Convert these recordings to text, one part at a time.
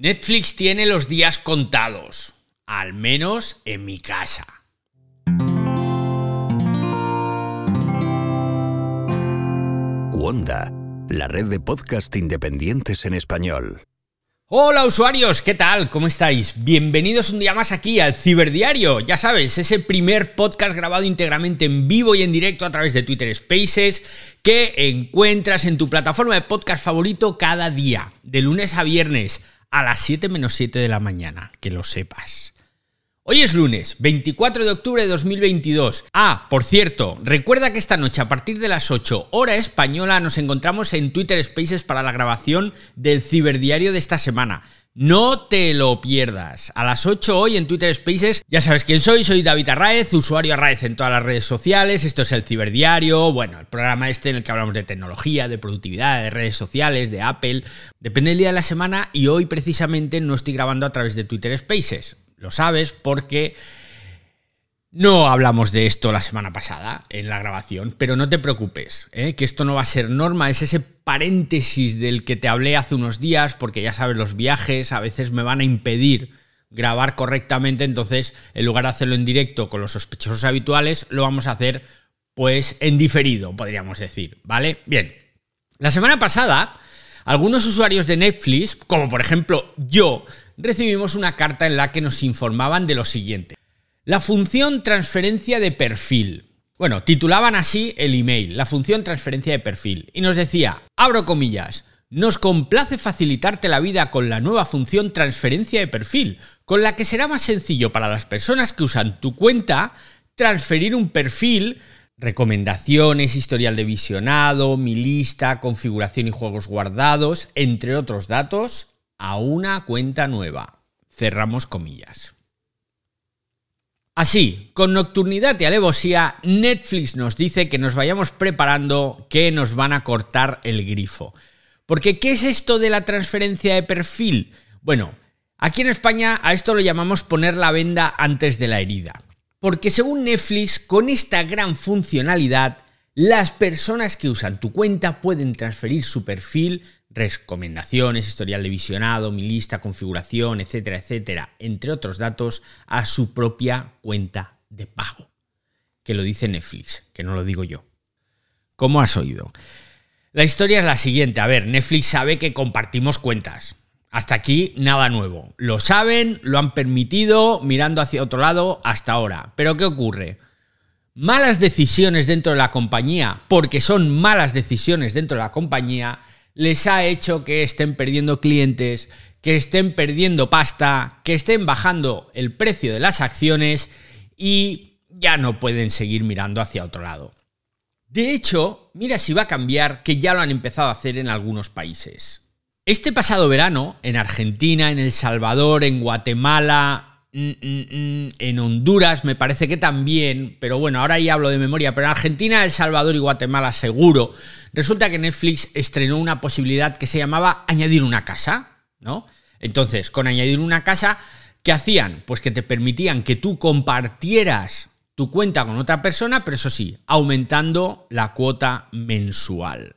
Netflix tiene los días contados, al menos en mi casa. Wanda, la red de podcast independientes en español. Hola usuarios, ¿qué tal? ¿Cómo estáis? Bienvenidos un día más aquí al Ciberdiario. Ya sabes, ese primer podcast grabado íntegramente en vivo y en directo a través de Twitter Spaces que encuentras en tu plataforma de podcast favorito cada día, de lunes a viernes a las 7 menos 7 de la mañana, que lo sepas. Hoy es lunes, 24 de octubre de 2022. Ah, por cierto, recuerda que esta noche a partir de las 8 hora española nos encontramos en Twitter Spaces para la grabación del ciberdiario de esta semana. No te lo pierdas. A las 8 hoy en Twitter Spaces, ya sabes quién soy, soy David Arraez, usuario Arraez en todas las redes sociales, esto es el Ciberdiario, bueno, el programa este en el que hablamos de tecnología, de productividad, de redes sociales, de Apple, depende del día de la semana y hoy precisamente no estoy grabando a través de Twitter Spaces, lo sabes porque no hablamos de esto la semana pasada en la grabación, pero no te preocupes, ¿eh? que esto no va a ser norma, es ese paréntesis del que te hablé hace unos días, porque ya sabes, los viajes a veces me van a impedir grabar correctamente, entonces en lugar de hacerlo en directo con los sospechosos habituales, lo vamos a hacer pues en diferido, podríamos decir, ¿vale? Bien, la semana pasada, algunos usuarios de Netflix, como por ejemplo yo, recibimos una carta en la que nos informaban de lo siguiente. La función transferencia de perfil. Bueno, titulaban así el email, la función transferencia de perfil. Y nos decía, abro comillas, nos complace facilitarte la vida con la nueva función transferencia de perfil, con la que será más sencillo para las personas que usan tu cuenta transferir un perfil, recomendaciones, historial de visionado, mi lista, configuración y juegos guardados, entre otros datos, a una cuenta nueva. Cerramos comillas. Así, con nocturnidad y alevosía, Netflix nos dice que nos vayamos preparando, que nos van a cortar el grifo. Porque, ¿qué es esto de la transferencia de perfil? Bueno, aquí en España a esto lo llamamos poner la venda antes de la herida. Porque según Netflix, con esta gran funcionalidad, las personas que usan tu cuenta pueden transferir su perfil recomendaciones, historial de visionado, mi lista, configuración, etcétera, etcétera, entre otros datos, a su propia cuenta de pago. Que lo dice Netflix, que no lo digo yo. ¿Cómo has oído? La historia es la siguiente. A ver, Netflix sabe que compartimos cuentas. Hasta aquí nada nuevo. Lo saben, lo han permitido, mirando hacia otro lado hasta ahora. Pero ¿qué ocurre? Malas decisiones dentro de la compañía, porque son malas decisiones dentro de la compañía, les ha hecho que estén perdiendo clientes, que estén perdiendo pasta, que estén bajando el precio de las acciones y ya no pueden seguir mirando hacia otro lado. De hecho, mira si va a cambiar, que ya lo han empezado a hacer en algunos países. Este pasado verano, en Argentina, en El Salvador, en Guatemala, mm, mm, mm, en Honduras, me parece que también, pero bueno, ahora ya hablo de memoria, pero en Argentina, El Salvador y Guatemala seguro, Resulta que Netflix estrenó una posibilidad que se llamaba añadir una casa, ¿no? Entonces, con añadir una casa, ¿qué hacían? Pues que te permitían que tú compartieras tu cuenta con otra persona, pero eso sí, aumentando la cuota mensual.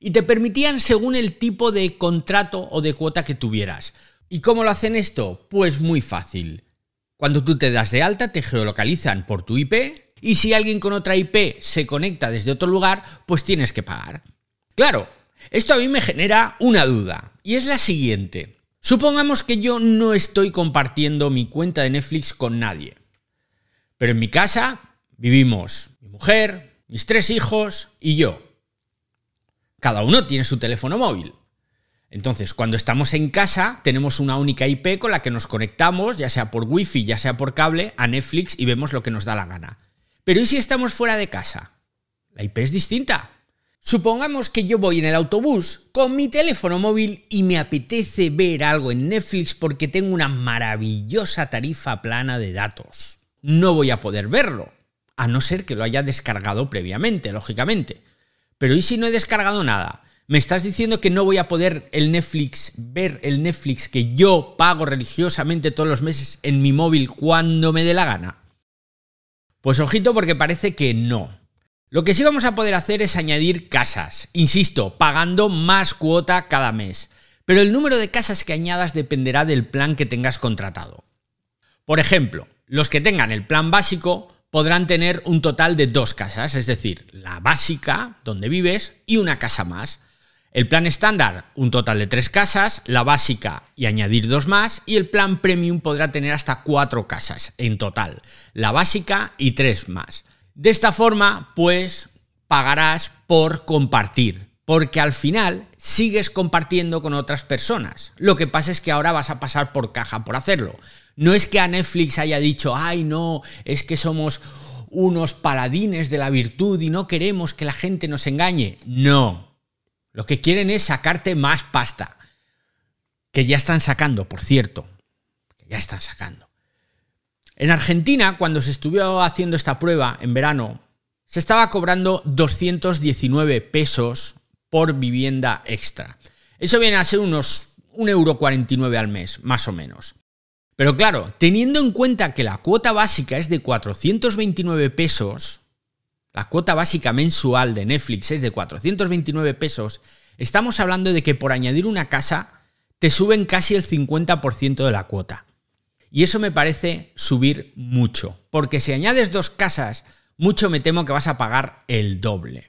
Y te permitían según el tipo de contrato o de cuota que tuvieras. ¿Y cómo lo hacen esto? Pues muy fácil. Cuando tú te das de alta, te geolocalizan por tu IP y si alguien con otra IP se conecta desde otro lugar, pues tienes que pagar. Claro, esto a mí me genera una duda, y es la siguiente. Supongamos que yo no estoy compartiendo mi cuenta de Netflix con nadie, pero en mi casa vivimos mi mujer, mis tres hijos y yo. Cada uno tiene su teléfono móvil. Entonces, cuando estamos en casa, tenemos una única IP con la que nos conectamos, ya sea por wifi, ya sea por cable, a Netflix y vemos lo que nos da la gana. Pero ¿y si estamos fuera de casa? La IP es distinta. Supongamos que yo voy en el autobús con mi teléfono móvil y me apetece ver algo en Netflix porque tengo una maravillosa tarifa plana de datos. No voy a poder verlo, a no ser que lo haya descargado previamente, lógicamente. Pero ¿y si no he descargado nada? ¿Me estás diciendo que no voy a poder el Netflix ver el Netflix que yo pago religiosamente todos los meses en mi móvil cuando me dé la gana? Pues ojito porque parece que no. Lo que sí vamos a poder hacer es añadir casas, insisto, pagando más cuota cada mes. pero el número de casas que añadas dependerá del plan que tengas contratado. Por ejemplo, los que tengan el plan básico podrán tener un total de dos casas, es decir, la básica, donde vives, y una casa más. El plan estándar, un total de tres casas, la básica y añadir dos más, y el plan premium podrá tener hasta cuatro casas en total, la básica y tres más. De esta forma, pues pagarás por compartir, porque al final sigues compartiendo con otras personas. Lo que pasa es que ahora vas a pasar por caja por hacerlo. No es que a Netflix haya dicho, ay no, es que somos unos paladines de la virtud y no queremos que la gente nos engañe. No, lo que quieren es sacarte más pasta. Que ya están sacando, por cierto. Que ya están sacando. En Argentina, cuando se estuvo haciendo esta prueba en verano, se estaba cobrando 219 pesos por vivienda extra. Eso viene a ser unos 1,49 euro al mes, más o menos. Pero claro, teniendo en cuenta que la cuota básica es de 429 pesos, la cuota básica mensual de Netflix es de 429 pesos, estamos hablando de que por añadir una casa te suben casi el 50% de la cuota. Y eso me parece subir mucho, porque si añades dos casas, mucho me temo que vas a pagar el doble.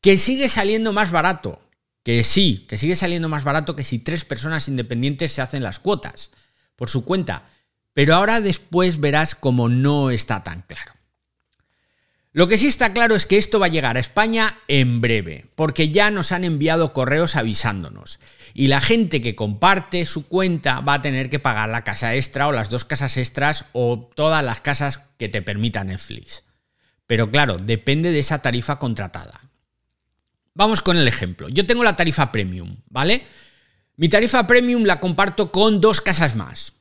Que sigue saliendo más barato, que sí, que sigue saliendo más barato que si tres personas independientes se hacen las cuotas por su cuenta, pero ahora después verás como no está tan claro. Lo que sí está claro es que esto va a llegar a España en breve, porque ya nos han enviado correos avisándonos. Y la gente que comparte su cuenta va a tener que pagar la casa extra o las dos casas extras o todas las casas que te permita Netflix. Pero claro, depende de esa tarifa contratada. Vamos con el ejemplo. Yo tengo la tarifa premium, ¿vale? Mi tarifa premium la comparto con dos casas más.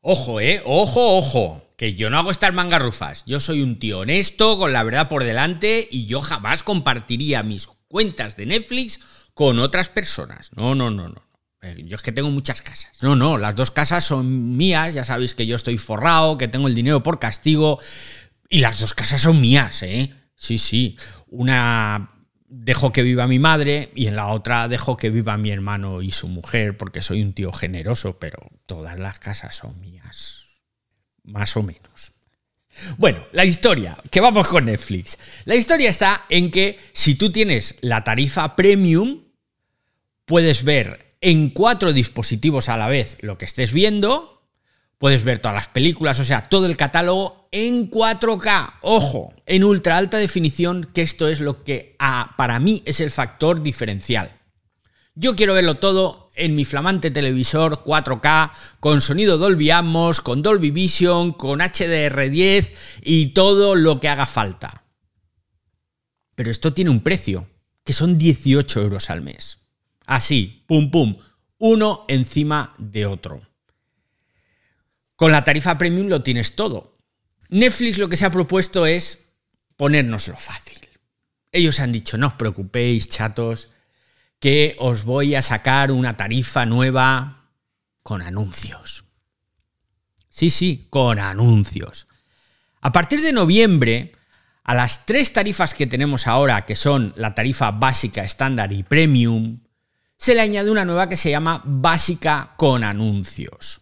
Ojo, eh, ojo, ojo que yo no hago estas mangarrufas. Yo soy un tío honesto, con la verdad por delante, y yo jamás compartiría mis cuentas de Netflix con otras personas. No, no, no, no. Eh, yo es que tengo muchas casas. No, no, las dos casas son mías, ya sabéis que yo estoy forrado, que tengo el dinero por castigo, y las dos casas son mías, ¿eh? Sí, sí. Una dejo que viva mi madre y en la otra dejo que viva mi hermano y su mujer, porque soy un tío generoso, pero todas las casas son mías más o menos. Bueno, la historia, que vamos con Netflix. La historia está en que si tú tienes la tarifa premium, puedes ver en cuatro dispositivos a la vez lo que estés viendo, puedes ver todas las películas, o sea, todo el catálogo en 4K. Ojo, en ultra alta definición, que esto es lo que para mí es el factor diferencial. Yo quiero verlo todo en mi flamante televisor 4K, con sonido Dolby Atmos, con Dolby Vision, con HDR10 y todo lo que haga falta. Pero esto tiene un precio, que son 18 euros al mes. Así, pum pum, uno encima de otro. Con la tarifa premium lo tienes todo. Netflix lo que se ha propuesto es ponérnoslo fácil. Ellos han dicho, no os preocupéis, chatos, que os voy a sacar una tarifa nueva con anuncios. Sí, sí, con anuncios. A partir de noviembre, a las tres tarifas que tenemos ahora, que son la tarifa básica, estándar y premium, se le añade una nueva que se llama básica con anuncios.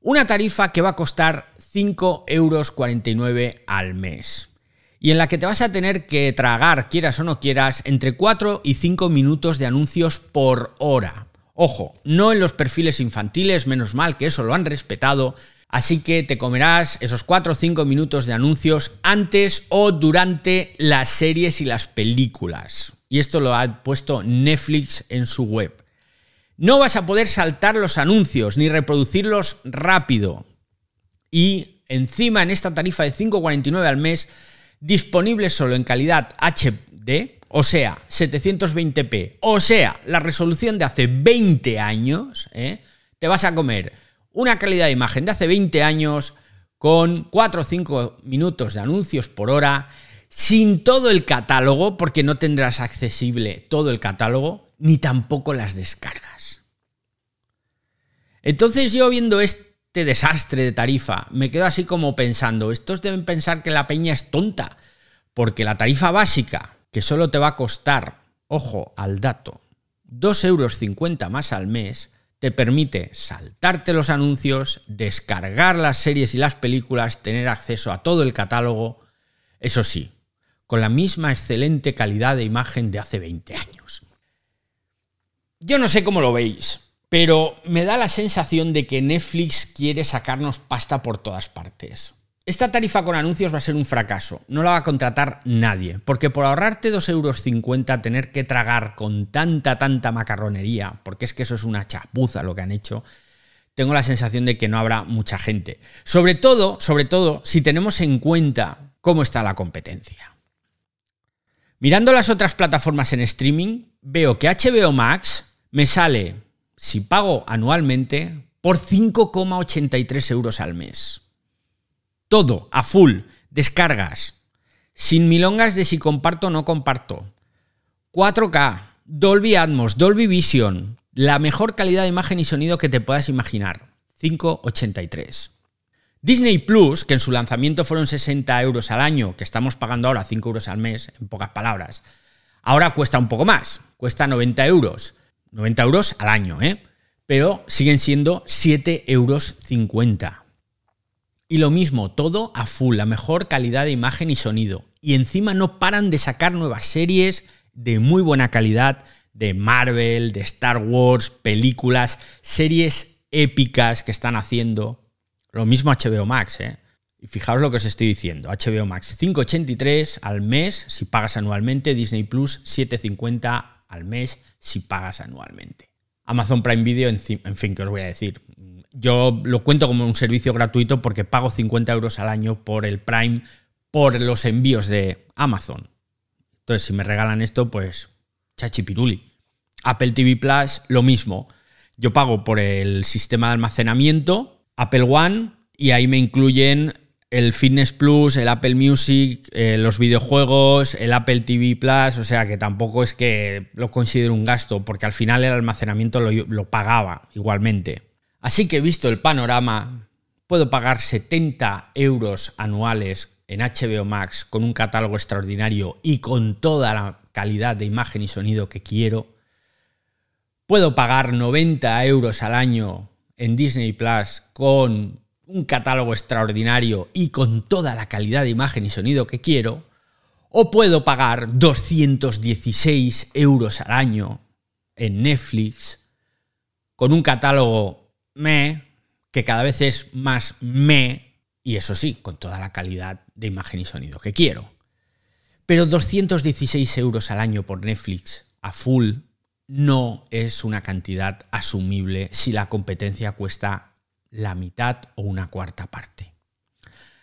Una tarifa que va a costar 5,49 euros al mes y en la que te vas a tener que tragar, quieras o no quieras, entre 4 y 5 minutos de anuncios por hora. Ojo, no en los perfiles infantiles, menos mal que eso lo han respetado, así que te comerás esos 4 o 5 minutos de anuncios antes o durante las series y las películas. Y esto lo ha puesto Netflix en su web. No vas a poder saltar los anuncios ni reproducirlos rápido. Y encima en esta tarifa de 5,49 al mes disponible solo en calidad HD, o sea, 720p, o sea, la resolución de hace 20 años, ¿eh? te vas a comer una calidad de imagen de hace 20 años con 4 o 5 minutos de anuncios por hora, sin todo el catálogo, porque no tendrás accesible todo el catálogo, ni tampoco las descargas. Entonces yo viendo esto, este desastre de tarifa, me quedo así como pensando, estos deben pensar que la peña es tonta, porque la tarifa básica, que solo te va a costar, ojo al dato, 2,50 euros más al mes te permite saltarte los anuncios, descargar las series y las películas, tener acceso a todo el catálogo, eso sí, con la misma excelente calidad de imagen de hace 20 años. Yo no sé cómo lo veis, pero me da la sensación de que Netflix quiere sacarnos pasta por todas partes. Esta tarifa con anuncios va a ser un fracaso, no la va a contratar nadie, porque por ahorrarte 2,50 euros tener que tragar con tanta, tanta macarronería, porque es que eso es una chapuza lo que han hecho, tengo la sensación de que no habrá mucha gente. Sobre todo, sobre todo, si tenemos en cuenta cómo está la competencia. Mirando las otras plataformas en streaming, veo que HBO Max me sale, si pago anualmente, por 5,83 euros al mes. Todo, a full, descargas. Sin milongas de si comparto o no comparto. 4K, Dolby Atmos, Dolby Vision, la mejor calidad de imagen y sonido que te puedas imaginar. 5,83. Disney Plus, que en su lanzamiento fueron 60 euros al año, que estamos pagando ahora 5 euros al mes, en pocas palabras, ahora cuesta un poco más, cuesta 90 euros. 90 euros al año, ¿eh? Pero siguen siendo 7,50 euros. Y lo mismo, todo a full, la mejor calidad de imagen y sonido. Y encima no paran de sacar nuevas series de muy buena calidad, de Marvel, de Star Wars, películas, series épicas que están haciendo. Lo mismo HBO Max, ¿eh? Y fijaos lo que os estoy diciendo. HBO Max 5,83 al mes si pagas anualmente. Disney Plus 7,50 al mes si pagas anualmente. Amazon Prime Video, en fin, ¿qué os voy a decir? yo lo cuento como un servicio gratuito porque pago 50 euros al año por el Prime, por los envíos de Amazon. Entonces, si me regalan esto, pues chachipiruli. Apple TV Plus, lo mismo. Yo pago por el sistema de almacenamiento, Apple One, y ahí me incluyen el Fitness Plus, el Apple Music, eh, los videojuegos, el Apple TV Plus, o sea que tampoco es que lo considero un gasto, porque al final el almacenamiento lo pagaba igualmente. Así que visto el panorama, puedo pagar 70 euros anuales en HBO Max con un catálogo extraordinario y con toda la calidad de imagen y sonido que quiero. Puedo pagar 90 euros al año en Disney Plus con un catálogo extraordinario y con toda la calidad de imagen y sonido que quiero. O puedo pagar 216 euros al año en Netflix con un catálogo me, que cada vez es más me, y eso sí, con toda la calidad de imagen y sonido que quiero. Pero 216 euros al año por Netflix a full no es una cantidad asumible si la competencia cuesta la mitad o una cuarta parte.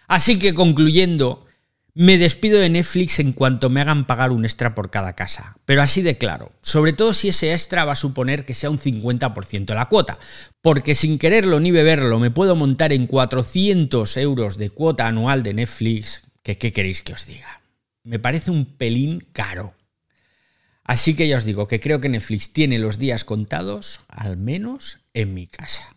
Así que concluyendo, me despido de Netflix en cuanto me hagan pagar un extra por cada casa, pero así de claro, sobre todo si ese extra va a suponer que sea un 50% de la cuota, porque sin quererlo ni beberlo me puedo montar en 400 euros de cuota anual de Netflix, qué queréis que os diga. Me parece un pelín caro. Así que ya os digo que creo que Netflix tiene los días contados, al menos en mi casa.